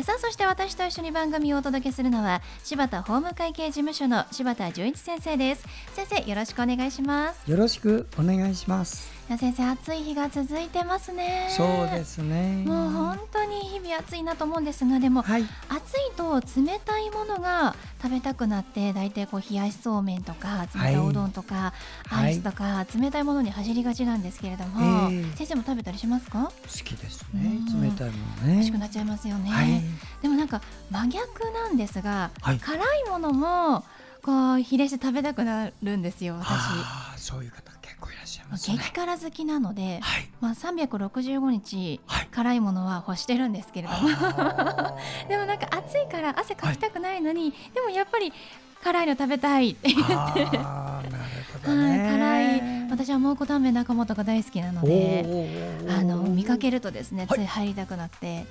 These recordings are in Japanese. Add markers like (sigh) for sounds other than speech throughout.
さあそして私と一緒に番組をお届けするのは柴田法務会計事務所の柴田純一先生です。先生よろしくお願いします。よろしくお願いします。先生暑い日が続いてますね。そうですね。もう本当に日々暑いなと思うんですがでも、はい、暑いと冷たいものが食べたくなって大体こう冷やしそうめんとか冷たいおうどんとか、はい、アイスとか、冷たいものに走りがちなんですけれども、えー、先生も食べたりしますか？好きですね。冷たいものね。美味しくなっちゃいますよね、はい、でもなんか真逆なんですが、辛いものもこう比例して食べたくなるんですよ私。そういう方激辛好きなので、はい、まあ、365日、辛いものは欲してるんですけれども。(laughs) でもなんか暑いから汗かきたくないのに、でもやっぱり辛いの食べたいって言って。辛い私は蒙古タンメン中本が大好きなのであの見かけるとですねつい入りたくなって、い、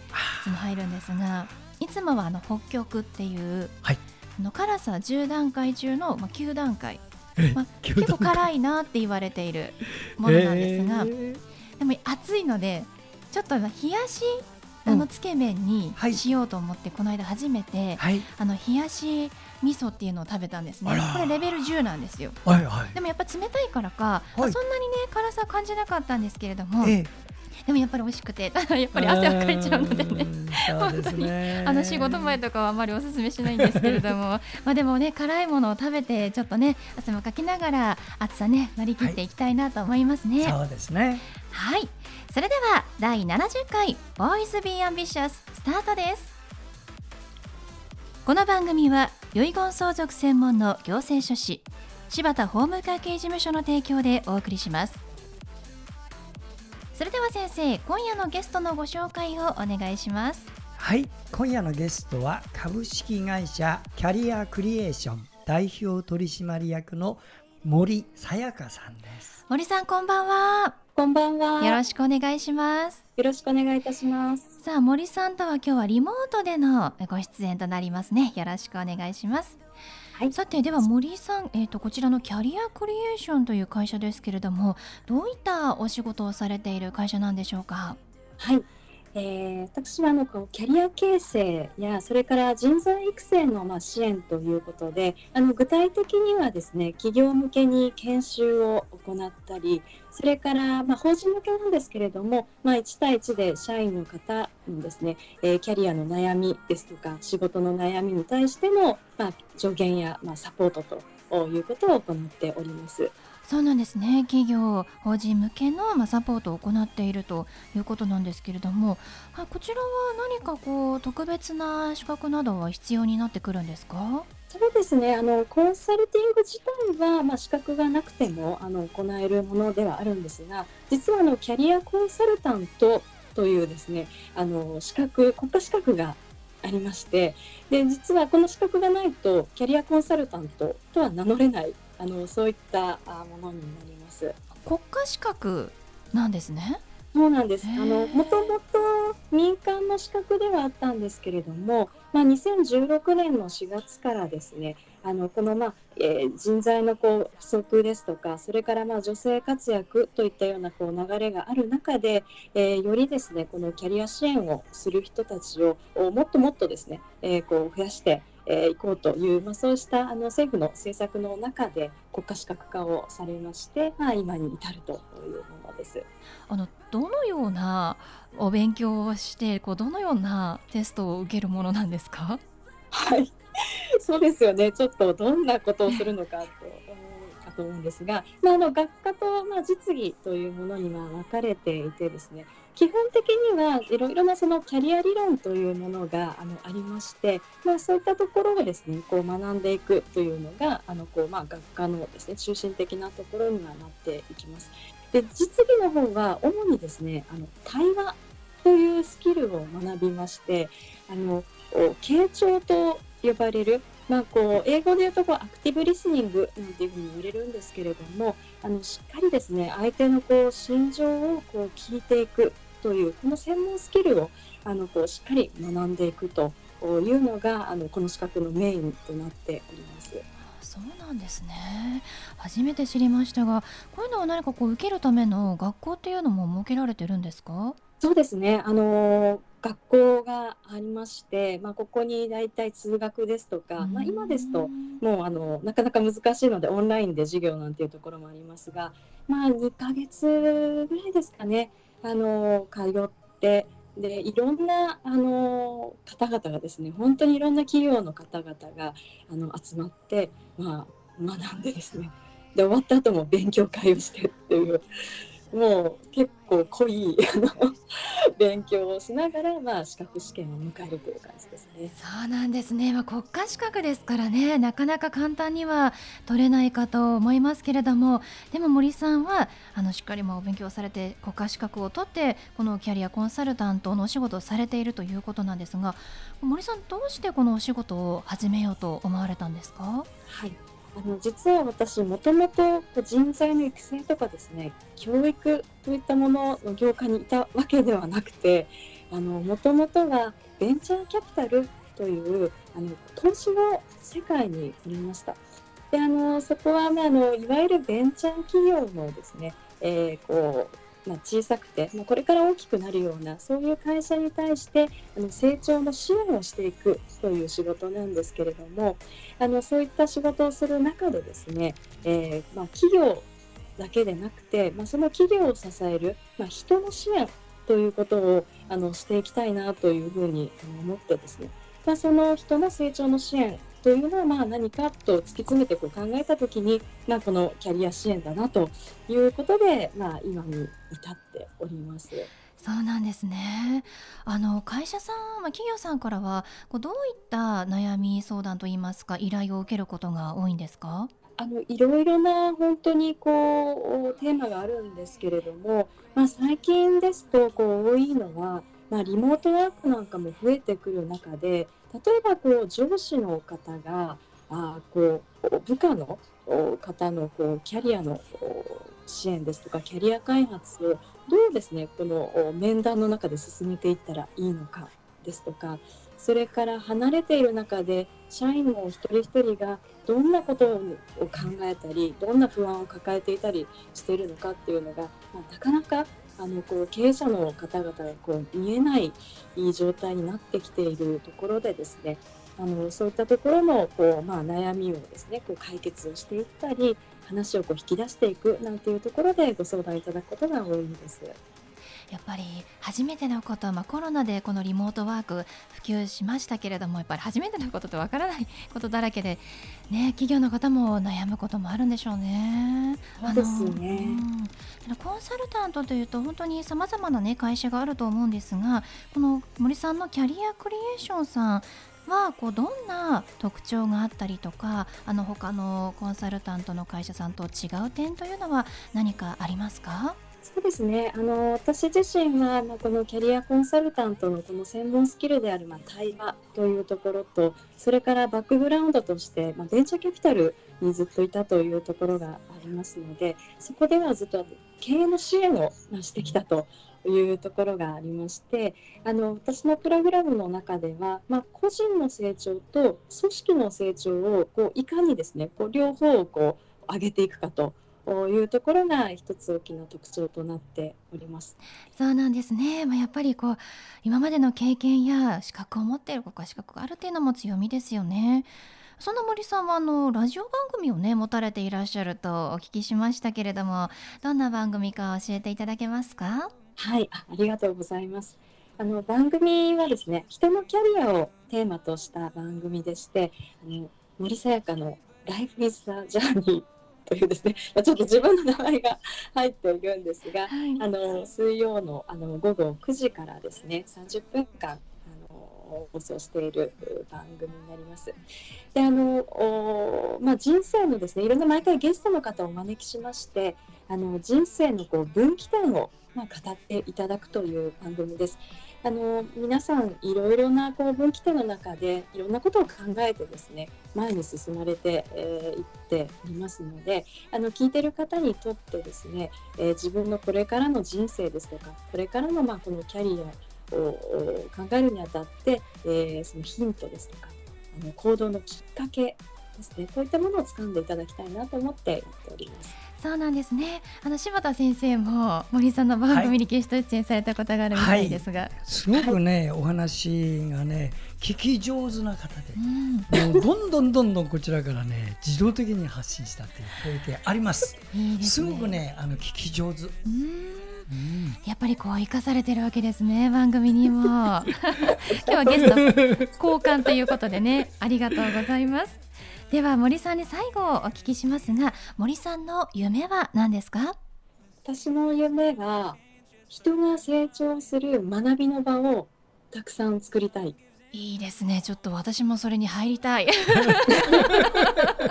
つも入るんですがいつもはあの北極っていう、はい、あの辛さ10段階中の、まあ、9段階。まあ、結構辛いなって言われているものなんですが、えー、でも暑いのでちょっと冷やしあのつけ麺にしようと思って、この間初めて、はい、あの冷やし味噌っていうのを食べたんですね。これレベル10なんですよ、はいはい、でもやっぱ冷たいからか、はい、そんなにね辛さ感じなかったんですけれども、えーでもやっぱり美味しくてただ (laughs) やっぱり汗はかいちゃうのでね。本当にあの仕事前とかはあまりおすすめしないんですけれども。(laughs) まあでもね辛いものを食べてちょっとね汗もかきながら暑さね乗り切っていきたいなと思いますね、はい、そうですね。はい。それでは第70回ボーイズビーアンビシャススタートです。この番組は遺言相続専門の行政書士柴田法務会計事務所の提供でお送りします。それでは先生今夜のゲストのご紹介をお願いします。はい今夜のゲストは株式会社キャリアクリエーション代表取締役の森さやかさんです。森さんこんばんは。こんばんは。よろしくお願いします。よろしくお願いいたしますさあ森さんとは今日はリモートでのご出演となりますね。よろしくお願いします。はい、さてでは森さん、えーと、こちらのキャリアクリエーションという会社ですけれどもどういったお仕事をされている会社なんでしょうか？はいえー、私はあのこうキャリア形成やそれから人材育成のまあ支援ということであの具体的にはですね企業向けに研修を行ったりそれからまあ法人向けなんですけれども、まあ、1対1で社員の方にですね、えー、キャリアの悩みですとか仕事の悩みに対してのまあ助言やまあサポートということを行っております。そうなんですね。企業法人向けの、ま、サポートを行っているということなんですけれどもあこちらは何かこう特別な資格などは必要になってくるんですか？そうですね。あのコンサルティング自体は、まあ、資格がなくてもあの行えるものではあるんですが実はあのキャリアコンサルタントというですねあの資格国家資格がありましてで実はこの資格がないとキャリアコンサルタントとは名乗れないあのそういったものになります。国家資格なんですね。そうなんです。あのもともと民間の資格ではあったんですけれども、まあ、2016年の4月からですね、あのこのまあ、えー、人材のこう不足ですとか、それからまあ女性活躍といったようなこう流れがある中で、えー、よりですねこのキャリア支援をする人たちをもっともっとですね、えー、こう増やしてえー、行こうという、まあ、そうしたあの政府の政策の中で国家資格化をされまして、まあ、今に至るというものです。あのどのようなお勉強をしてこうどのようなテストを受けるものなんですか？はい。(laughs) そうですよね。ちょっとどんなことをするのかとかと思うんですが、まあ、あの学科と、まあ、実技というものには分かれていてですね基本的にはいろいろなそのキャリア理論というものがあのありまして、まあ、そういったところをですねこう学んでいくというのがあのこう、まあ、学科のですね中心的なところにはなっていきます。で実技の方は主にですねあの対話というスキルを学びましてあの傾聴と呼ばれるまあ、こう英語で言うとこうアクティブリスニングなんていうふうに言われるんですけれどもあのしっかりですね相手のこう心情をこう聞いていくというこの専門スキルをあのこうしっかり学んでいくというのがあのこの資格のメインとなっております。そうなんですね初めて知りましたがこういうのは何かこう受けるための学校っていうのも設けられてるんですか？そうですね。あの学校がありまして、まあ、ここに大体通学ですとか、まあ、今ですともうあのなかなか難しいのでオンラインで授業なんていうところもありますが、まあ、2ヶ月ぐらいですかね。あの通ってでいろんなあの方々がですね本当にいろんな企業の方々があの集まって、まあ、学んでですね。で終わった後も勉強会をしてっていうもう結構濃いあの勉強をしながら、まあ、資格試験を迎えるという感じですね。そうなんですね、まあ、国家資格ですからねなかなか簡単には取れないかと思いますけれどもでも森さんはあのしっかりも勉強されて国家資格を取ってこのキャリアコンサルタントのお仕事をされているということなんですが森さんどうしてこのお仕事を始めようと思われたんですか？はいあの実は私もともと人材の育成とかですね教育といったものの業界にいたわけではなくてもともとはベンチャーキャピタルというあの投資の世界におりました。であのそこは、ま、あのいわゆるベンチャー企業のですね、えー、こうまあ、小さくて、まあ、これから大きくなるようなそういう会社に対してあの成長の支援をしていくという仕事なんですけれどもあのそういった仕事をする中でですね、えー、まあ、企業だけでなくて、まその企業を支える、ま人の支援ということをあのしていきたいなというふうに思ってですね、まその人の成長の支援というのはまあ何かと突き詰めてこう考えた時に、まあ、このキャリア支援だなということで、まあ、今に至っております。そうなんですね。あの会社さん、まあ、企業さんからはこうどういった悩み相談といいますか依頼を受けることが多いんですか？あのいろいろな本当にこうテーマがあるんですけれども、まあ、最近ですとこう多いのは、まあ、リモートワークなんかも増えてくる中で例えばこう上司の方があこう部下の方のこうキャリアの支援ですとかキャリア開発をどうですねこの面談の中で進めていったらいいのかですとかそれから離れている中で社員の一人一人がどんなことを考えたりどんな不安を抱えていたりしているのかっていうのが、まあ、なかなかあのこう経営者の方々がこう見えない状態になってきているところでですねあのそういったところのこう、まあ、悩みをですねこう解決をしていったり話をこう引き出していくなんていうところでご相談いただくことが多いんです。やっぱり初めてのこと、まあ、コロナでこのリモートワーク普及しましたけれどもやっぱり初めてのことってわからないことだらけで、ね、企業の方も悩むこともあるんでしょうね。そうですね、うん、コンサルタントというと本当にさまざまな、ね、会社があると思うん。ですがこの森さん。のキャリアクリエーションさん。はこうどん。な特徴があったりとかあの他のコンサルタントの会社さん。と違う点というのは何かありますかそうですね。あの私自身は、まあ、このキャリアコンサルタントのこの専門スキルである、まあ、対話というところとそれからバックグラウンドとして、まあ、ベンチャーキャピタルにずっといたというところがありますのでそこではずっと経営の支援をしてきたというところがありましてあの私のプログラムの中では、まあ、個人の成長と組織の成長をこういかにですねこう両方をこう上げていくかというところが一つ大きな特徴となっております。そうなんですね。まあ、やっぱりこう今までの経験や資格を持っている国家資格があるっていうのも強みですよね。その森さんはあのラジオ番組をね持たれていらっしゃるとお聞きしましたけれども、どんな番組か教えていただけますか？はいあ、ありがとうございます。あの番組はですね、人のキャリアをテーマとした番組でして、あの森さやかの Life is a Journey というですね、まあ、ちょっと自分の名前が入っているんですが、はい、あの水曜のあの午後9時からですね30分間あの放送している番組になります。であのまあ、人生のですねいろんな毎回ゲストの方をお招きしましてあの人生のこう分岐点を、まあ、語っていただくという番組です。あの皆さんいろいろなこう分岐点の中でいろんなことを考えてですね前に進まれてい、えー、っていますのであの聞いてる方にとってですね、えー、自分のこれからの人生ですとかこれからのまあこのキャリアを考えるにあたって、えー、そのヒントですとかあの行動のきっかけですね。こういったものを掴んでいただきたいなと思ってやっております。そうなんですね。あの柴田先生も森さんの番組にゲスト出演されたことがあるみたいですが、はい。はい、すごくね、はい、お話がね聞き上手な方で、うん、もうどんどんどんどんこちらからね自動的に発信したっていう経験あります。いいす、ね,、ごくねあの聞き上手。うん、やっぱりこう生かされてるわけですね番組にも。(laughs) 今日はゲスト交換ということでねありがとうございますでは森さんに最後お聞きしますが森さんの夢は何ですか？私の夢は人が成長する学びの場をたくさん作りたい。いいですね。ちょっと私もそれに入りたい (laughs)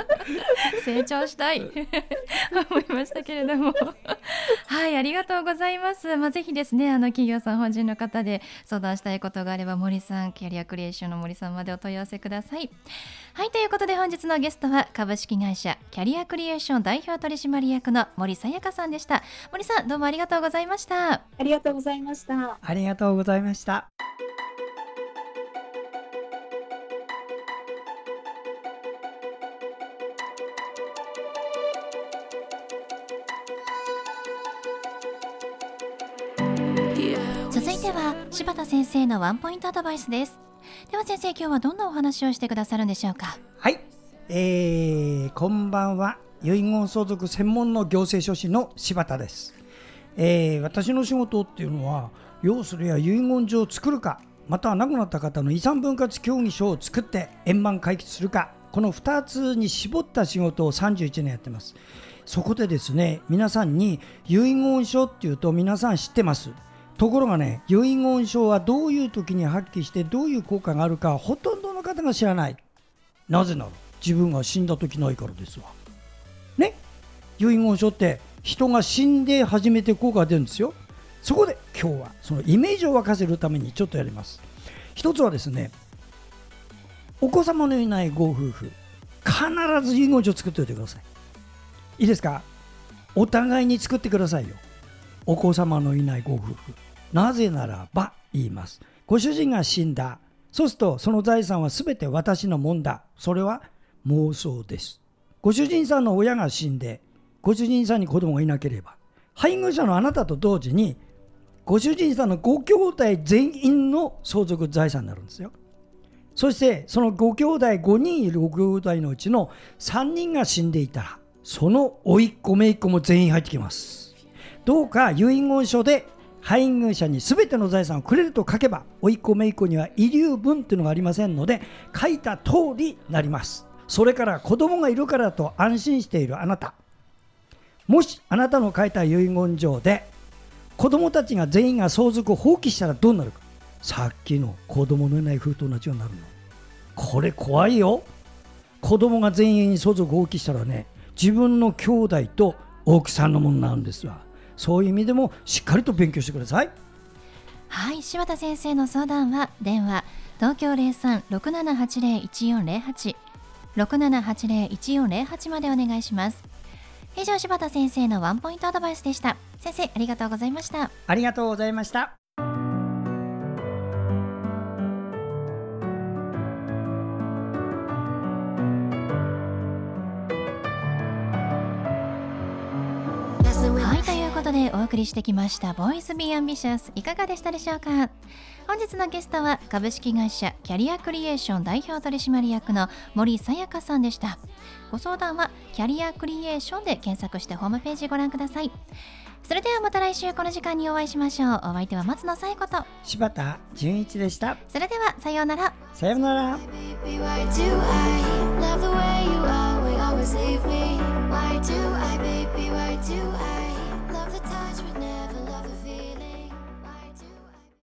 成長したい。思いましたけれども。はいありがとうございます。まあ、ぜひですねあの企業さん法人の方で相談したいことがあれば森さんキャリアクリエーションの森さんまでお問い合わせください。はいということで本日のゲストは株式会社キャリアクリエーション代表取締役の森さやかさんでした。森さんどうもありがとうございました。ありがとうございました。ありがとうございました柴田先生のワンポイントアドバイスです。では先生今日はどんなお話をしてくださるんでしょうか？はい、えー、こんばんは。遺言相続専門の行政書士の柴田です、えー、私の仕事っていうのは要するや遺言状を作るかまたは亡くなった方の遺産分割協議書を作って円満解決するかこの2つに絞った仕事を31年やってます。そこでですね皆さんに遺言書っていうと皆さん知ってます。ところがね遺言書はどういう時に発揮してどういう効果があるかほとんどの方が知らない。なぜなら自分が死んだ時ないからですわ。ね？遺言書って人が死んで初めて効果が出るんですよ。そこで今日はそのイメージを沸かせるためにちょっとやります。一つはですねお子様のいないご夫婦必ず遺言書作っておいてください。いいですか？お互いに作ってくださいよ。お子様のいないご夫婦。なぜならば言います。ご主人が死んだ。そうするとその財産は全て私のもんだ。それは妄想です。ご主人さんの親が死んで、ご主人さんに子供がいなければ、配偶者のあなたと同時に、ご主人さんのご兄弟全員の相続財産になるんですよ。そしてそのご兄弟5人いるご兄弟のうちの3人が死んでいたら、その甥っ子姪っ子も全員入ってきます。どうか遺言書で配偶者に全ての財産をくれると書けば甥っ子姪っ子には遺留分というのがありませんので書いた通りなります。それから子供がいるからと安心しているあなた。もしあなたの書いた遺言状で子供たちが全員が相続を放棄したらどうなるか。さっきの子供のいない封筒同じようになるの。これ怖いよ。子供が全員相続放棄したらね自分の兄弟と奥さんのものになるんですわ。そういう意味でもしっかりと勉強してください。はい柴田先生の相談は電話東京零三六七八零一四零八六七八零一四零八までお願いします。以上柴田先生のワンポイントアドバイスでした。先生ありがとうございました。ありがとうございましたお送りしてきました「ボイズビーアンビシャスいかがでしたでしょうか？本日のゲストは株式会社キャリアクリエーション代表取締役の森さやかさんでした。ご相談はキャリアクリエーションで検索してホームページご覧ください。それではまた来週この時間にお会いしましょう。お相手は松野紗友子と。柴田純一でした。それではさようなら。さようなら。Why do I, baby, why do I touch but never